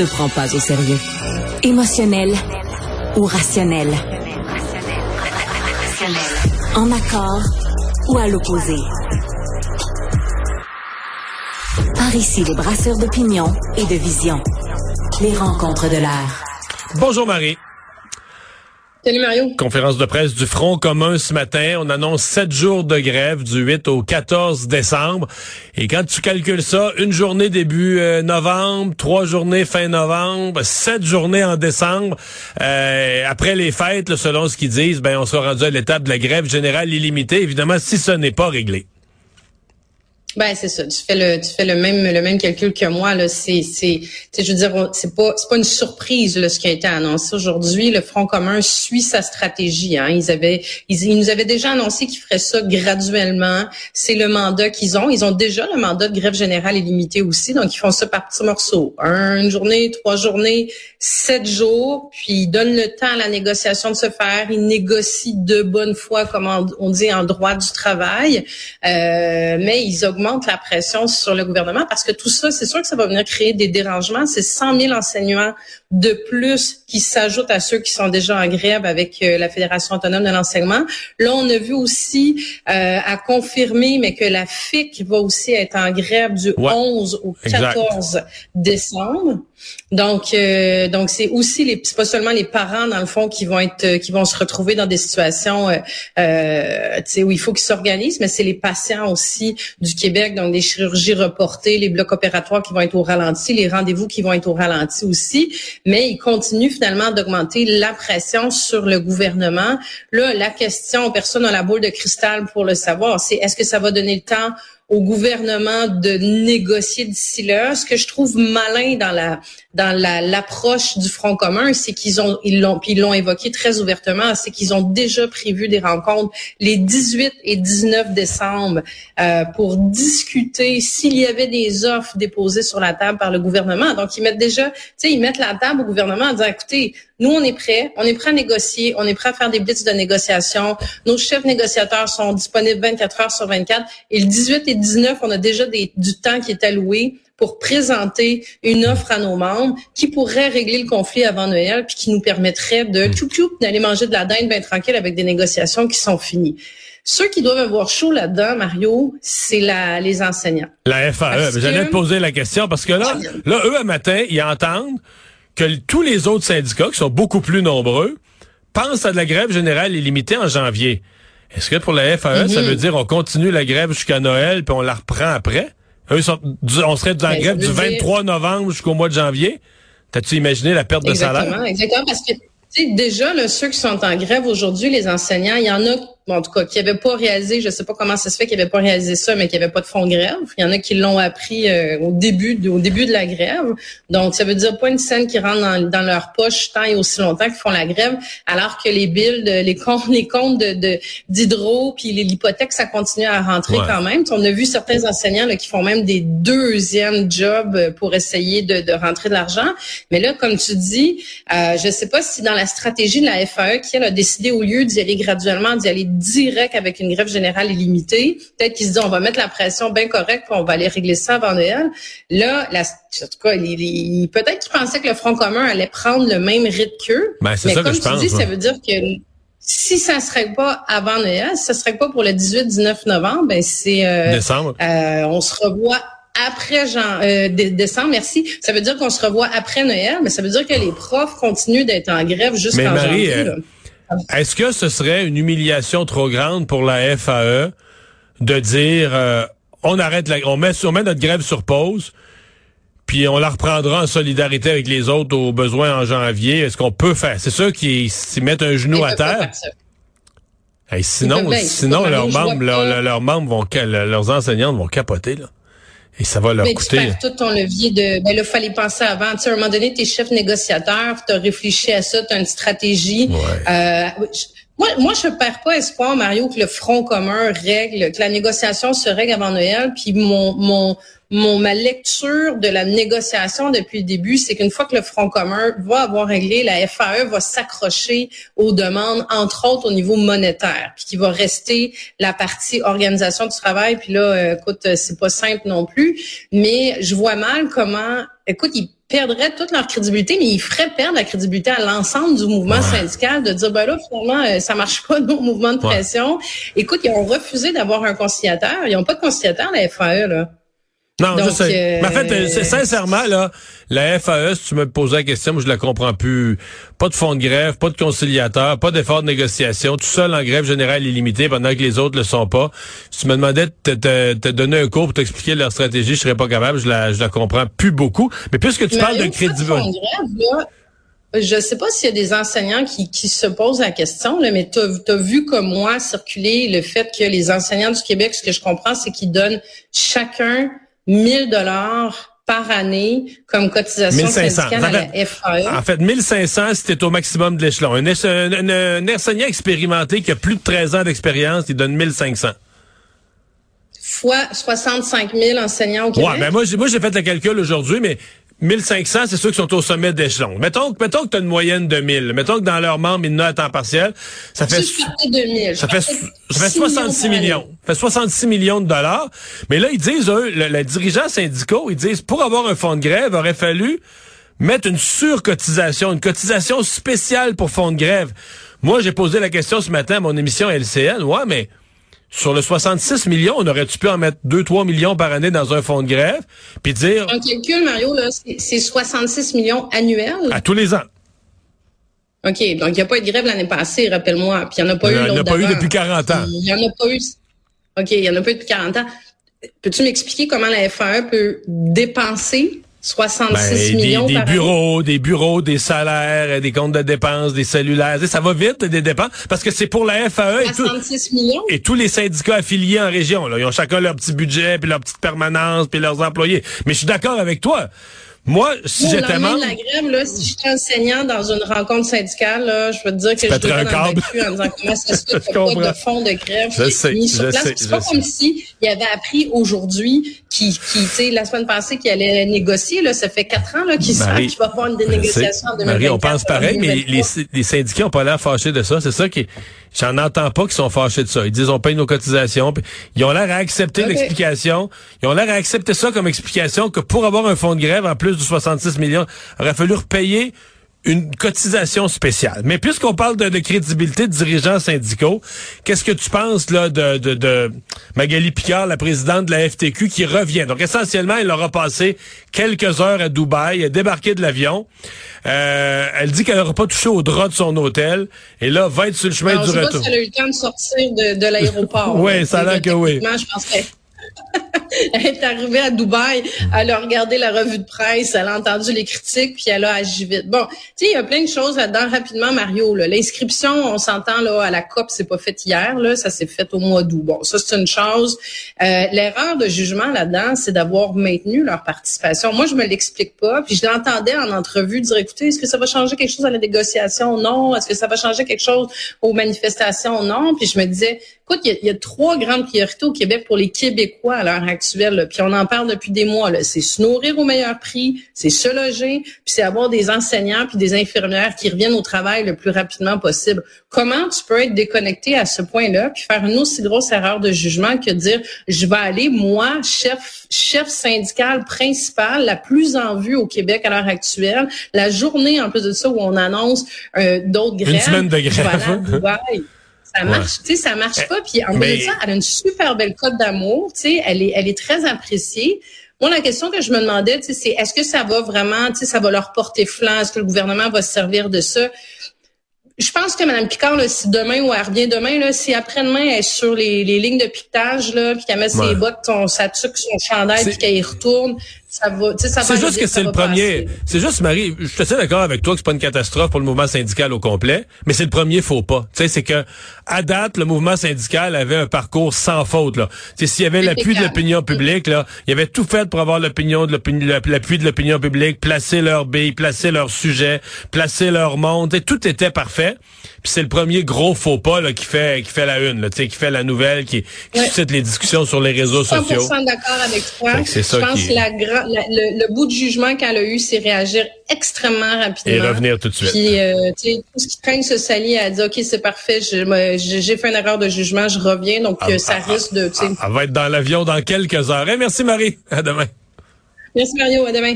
ne prend pas au sérieux. Émotionnel ou rationnel. En accord ou à l'opposé. Par ici, les brasseurs d'opinion et de vision. Les rencontres de l'air. Bonjour Marie. Salut Mario. Conférence de presse du Front commun ce matin. On annonce sept jours de grève du 8 au 14 décembre. Et quand tu calcules ça, une journée début euh, novembre, trois journées fin novembre, sept journées en décembre. Euh, après les fêtes, selon ce qu'ils disent, ben on sera rendu à l'étape de la grève générale illimitée. Évidemment, si ce n'est pas réglé. Ben c'est ça. Tu fais le tu fais le même le même calcul que moi là. C'est c'est je veux dire c'est pas c'est pas une surprise ce qui a été annoncé aujourd'hui. Le Front commun suit sa stratégie. Hein. Ils avaient ils, nous avaient déjà annoncé qu'ils feraient ça graduellement. C'est le mandat qu'ils ont. Ils ont déjà le mandat de grève générale illimitée aussi. Donc ils font ça par petits morceaux. une journée, trois journées, sept jours. Puis ils donnent le temps à la négociation de se faire. Ils négocient de bonne foi, comme on dit en droit du travail. Euh, mais ils augmentent la pression sur le gouvernement parce que tout ça, c'est sûr que ça va venir créer des dérangements. C'est 100 000 enseignants de plus qui s'ajoutent à ceux qui sont déjà en grève avec euh, la Fédération autonome de l'enseignement. Là, on a vu aussi euh, à confirmer, mais que la FIC va aussi être en grève du 11 au 14 décembre. Donc, euh, donc c'est aussi les, c'est pas seulement les parents dans le fond qui vont être, qui vont se retrouver dans des situations, euh, euh où il faut qu'ils s'organisent, mais c'est les patients aussi du Québec, donc des chirurgies reportées, les blocs opératoires qui vont être au ralenti, les rendez-vous qui vont être au ralenti aussi, mais ils continuent finalement d'augmenter la pression sur le gouvernement. Là, la question, personne n'a la boule de cristal pour le savoir, c'est est-ce que ça va donner le temps au gouvernement de négocier d'ici là. Ce que je trouve malin dans la dans la l'approche du Front commun, c'est qu'ils ont ils l'ont puis ils l'ont évoqué très ouvertement, c'est qu'ils ont déjà prévu des rencontres les 18 et 19 décembre euh, pour discuter s'il y avait des offres déposées sur la table par le gouvernement. Donc ils mettent déjà, tu sais, ils mettent la table au gouvernement en disant écoutez, nous, on est prêts. On est prêts à négocier. On est prêts à faire des blitz de négociation. Nos chefs négociateurs sont disponibles 24 heures sur 24. Et le 18 et 19, on a déjà des, du temps qui est alloué pour présenter une offre à nos membres qui pourrait régler le conflit avant Noël puis qui nous permettrait de d'aller manger de la dinde bien tranquille avec des négociations qui sont finies. Ceux qui doivent avoir chaud là-dedans, Mario, c'est la, les enseignants. La FAE. J'allais te poser la question parce que là, là, eux, à matin, ils entendent que tous les autres syndicats, qui sont beaucoup plus nombreux, pensent à de la grève générale illimitée en janvier. Est-ce que pour la FAE, ça mhm. veut dire on continue la grève jusqu'à Noël puis on la reprend après? Eux on serait dans la ben, grève du 23 novembre jusqu'au mois de janvier. T'as-tu imaginé la perte de salaire? Exactement, parce que déjà, là, ceux qui sont en grève aujourd'hui, les enseignants, il y en a en tout cas, qui n'avaient pas réalisé, je sais pas comment ça se fait qu'ils n'avaient pas réalisé ça, mais qu'il n'y avait pas de fonds de grève. Il y en a qui l'ont appris euh, au début de, au début de la grève. Donc, ça veut dire pas une scène qui rentre dans, leur poche tant et aussi longtemps qu'ils font la grève, alors que les billes, les comptes, les comptes de d'hydro, puis l'hypothèque, ça continue à rentrer quand même. On a vu certains enseignants là, qui font même des deuxièmes jobs pour essayer de, de rentrer de l'argent. Mais là, comme tu dis, euh, je sais pas si dans la stratégie de la FAE, qui elle a décidé au lieu d'y aller graduellement, d'y aller direct avec une grève générale illimitée. Peut-être qu'ils se disent on va mettre la pression bien correcte, puis on va aller régler ça avant Noël. Là, la, en tout cas, il, peut-être qu'ils pensaient que le Front commun allait prendre le même rythme qu'eux. Ben, mais comme tu dis, ça veut dire que si ça serait pas avant Noël, si ça serait pas pour le 18-19 novembre, ben c'est euh, décembre. Euh, on se revoit après Jean, euh, décembre, merci. Ça veut dire qu'on se revoit après Noël, mais ça veut dire que les profs continuent d'être en grève jusqu'en janvier. Euh, est-ce que ce serait une humiliation trop grande pour la FAE de dire euh, on arrête la, on met, on met notre grève sur pause, puis on la reprendra en solidarité avec les autres aux besoins en janvier? Est-ce qu'on peut faire C'est ceux qui s'y mettent un genou à terre? sinon, sinon leurs membres, leurs membres vont, leurs enseignantes vont capoter là. Et ça va leur mais coûter. Tu perds tout ton levier de. Ben là, fallait penser avant. Tu sais, à un moment donné, t'es chef négociateur, tu as réfléchi à ça, tu as une stratégie. Euh, moi, moi, je perds pas espoir, Mario, que le Front commun règle, que la négociation se règle avant Noël. Puis mon, mon, mon ma lecture de la négociation depuis le début, c'est qu'une fois que le Front commun va avoir réglé, la FAE va s'accrocher aux demandes, entre autres au niveau monétaire, puis qui va rester la partie organisation du travail. Puis là, euh, écoute, c'est pas simple non plus, mais je vois mal comment, écoute, ils perdraient toute leur crédibilité, mais ils feraient perdre la crédibilité à l'ensemble du mouvement syndical de dire, ben là, finalement, euh, ça marche pas, nos mouvements de pression. Écoute, ils ont refusé d'avoir un conciliateur. Ils n'ont pas de conciliateur, la FAE, là. Non, je sais. mais en fait, euh, sincèrement, là, la FAE, si tu me posais la question, moi, je la comprends plus. Pas de fonds de grève, pas de conciliateur, pas d'effort de négociation, tout seul en grève générale illimitée pendant que les autres le sont pas. Si tu me demandais de te, donner un cours pour t'expliquer leur stratégie, je serais pas capable, je la, je la comprends plus beaucoup. Mais puisque tu parles de crédibilité. Je sais pas s'il y a des enseignants qui, qui se posent la question, là, mais tu as, vu comme moi circuler le fait que les enseignants du Québec, ce que je comprends, c'est qu'ils donnent chacun 1000 dollars par année comme cotisation 1500. syndicale à la FAE. En fait, 1500, c'était au maximum de l'échelon. Un, un, enseignant expérimenté qui a plus de 13 ans d'expérience, il donne 1500 fois 65 000 enseignants au Québec. Ouais, ben moi, j'ai, moi, j'ai fait le calcul aujourd'hui, mais 1500, c'est ceux qui sont au sommet d'échelon. Mettons, mettons que tu as une moyenne de 1000. Mettons que dans leurs membres, ils n'ont à temps partiel. Ça fait, ça fait, ça fait 66 millions. Ça fait 66 millions de dollars. Mais là, ils disent, eux, le, les dirigeants syndicaux, ils disent, pour avoir un fonds de grève, aurait fallu mettre une surcotisation, une cotisation spéciale pour fonds de grève. Moi, j'ai posé la question ce matin à mon émission LCN. Ouais, mais sur le 66 millions, on aurait-tu pu en mettre 2-3 millions par année dans un fonds de grève, puis dire... Un calcul, Mario, là, c'est 66 millions annuels? À tous les ans. OK, donc il n'y a pas eu de grève l'année passée, rappelle-moi, puis il n'y en a pas eu Il n'y en a pas eu depuis 40 ans. Il n'y en a pas eu... OK, il n'y en a pas eu depuis 40 ans. Peux-tu m'expliquer comment la FAE peut dépenser 66 ben, millions des, des bureaux, des bureaux, des salaires, des comptes de dépenses, des cellulaires. Ça va vite, des dépenses, parce que c'est pour la FAE et, millions? et tous les syndicats affiliés en région. Là. Ils ont chacun leur petit budget, puis leur petite permanence, puis leurs employés. Mais je suis d'accord avec toi. Moi, si j'étais membre... la grève, là, si j'étais enseignant dans une rencontre syndicale, là, je peux te dire que je devrais un câble. en disant comment ça se fait pas de fond de grève je sais, mis sur place. C'est pas comme si il avait appris aujourd'hui qui, qui tu sais, la semaine passée qu'il allait négocier, là, ça fait quatre ans, là, qu'il savent qu'il va avoir une dénégociation en 2024. Marie, on pense pareil, mais les, les syndicats ont pas l'air fâchés de ça. C'est ça qui J'en entends pas qu'ils sont fâchés de ça. Ils disent on paye nos cotisations. ils ont l'air à accepter l'explication. Ils ont l'air à accepter ça comme explication que pour avoir un fonds de grève en plus de 66 millions, il aurait fallu repayer une cotisation spéciale. Mais puisqu'on parle de, crédibilité de dirigeants syndicaux, qu'est-ce que tu penses là de, de, de, Magali Picard, la présidente de la FTQ, qui revient? Donc essentiellement, elle aura passé quelques heures à Dubaï, elle débarqué de l'avion. Euh, elle dit qu'elle n'aura pas touché au drap de son hôtel. Et là, va être sur le chemin du retour. Pas si elle a eu le temps de sortir de, l'aéroport. oui, ça a l'air que oui. Je pense elle est arrivée à Dubaï, elle a regardé la revue de presse, elle a entendu les critiques, puis elle a agi vite. Bon, tu sais, il y a plein de choses là-dedans. Rapidement, Mario, l'inscription, on s'entend là à la COP, c'est pas fait hier, là, ça s'est fait au mois d'août. Bon, ça c'est une chose. Euh, l'erreur de jugement là-dedans, c'est d'avoir maintenu leur participation. Moi, je me l'explique pas, puis je l'entendais en entrevue dire, écoutez, est-ce que ça va changer quelque chose à la négociation Non. Est-ce que ça va changer quelque chose aux manifestations? Non. Puis je me disais, écoute, il y, a trois grandes priorités au Québec pour les Québécois à l'heure actuelle. Puis on en parle depuis des mois. C'est se nourrir au meilleur prix, c'est se loger, puis c'est avoir des enseignants puis des infirmières qui reviennent au travail le plus rapidement possible. Comment tu peux être déconnecté à ce point-là puis faire une aussi grosse erreur de jugement que de dire je vais aller moi chef chef syndical principal la plus en vue au Québec à l'heure actuelle, la journée en plus de ça où on annonce euh, d'autres grèves. Une semaine de grève. Ça marche, tu sais, ça marche pas. Puis en de ça, elle a une super belle cote d'amour, tu sais, elle est, elle est très appréciée. Moi, la question que je me demandais, tu sais, c'est est-ce que ça va vraiment, tu sais, ça va leur porter flanc, est-ce que le gouvernement va se servir de ça? Je pense que Mme Picard, là, si demain ou elle revient demain, là, si après-demain elle est sur les, les lignes de piquetage, là, puis qu'elle met ses bottes, son, sa tuque, son chandail, puis qu'elle y retourne, c'est juste que c'est le premier. C'est juste, Marie, je suis assez d'accord avec toi que c'est pas une catastrophe pour le mouvement syndical au complet, mais c'est le premier faux pas. Tu sais, c'est que à date, le mouvement syndical avait un parcours sans faute. Là, s'il y avait l'appui de l'opinion publique, là, il y avait tout fait pour avoir l'opinion de l'appui de l'opinion publique, placer leur billes, placer leur sujet, placer leur monde. Et tout était parfait. Puis c'est le premier gros faux pas là, qui fait qui fait la une, là, qui fait la nouvelle, qui, qui suscite les discussions sur les réseaux sociaux. 100% d'accord avec toi. Je pense que la, le, bout de jugement qu'elle a eu, c'est réagir extrêmement rapidement. Et revenir tout de suite. Puis, euh, tout ce qui traîne se salit, elle dit, OK, c'est parfait, j'ai fait une erreur de jugement, je reviens. Donc, ah, ça ah, risque de... Elle va être dans l'avion dans quelques heures. merci, Marie. À demain. Merci, Mario. À demain.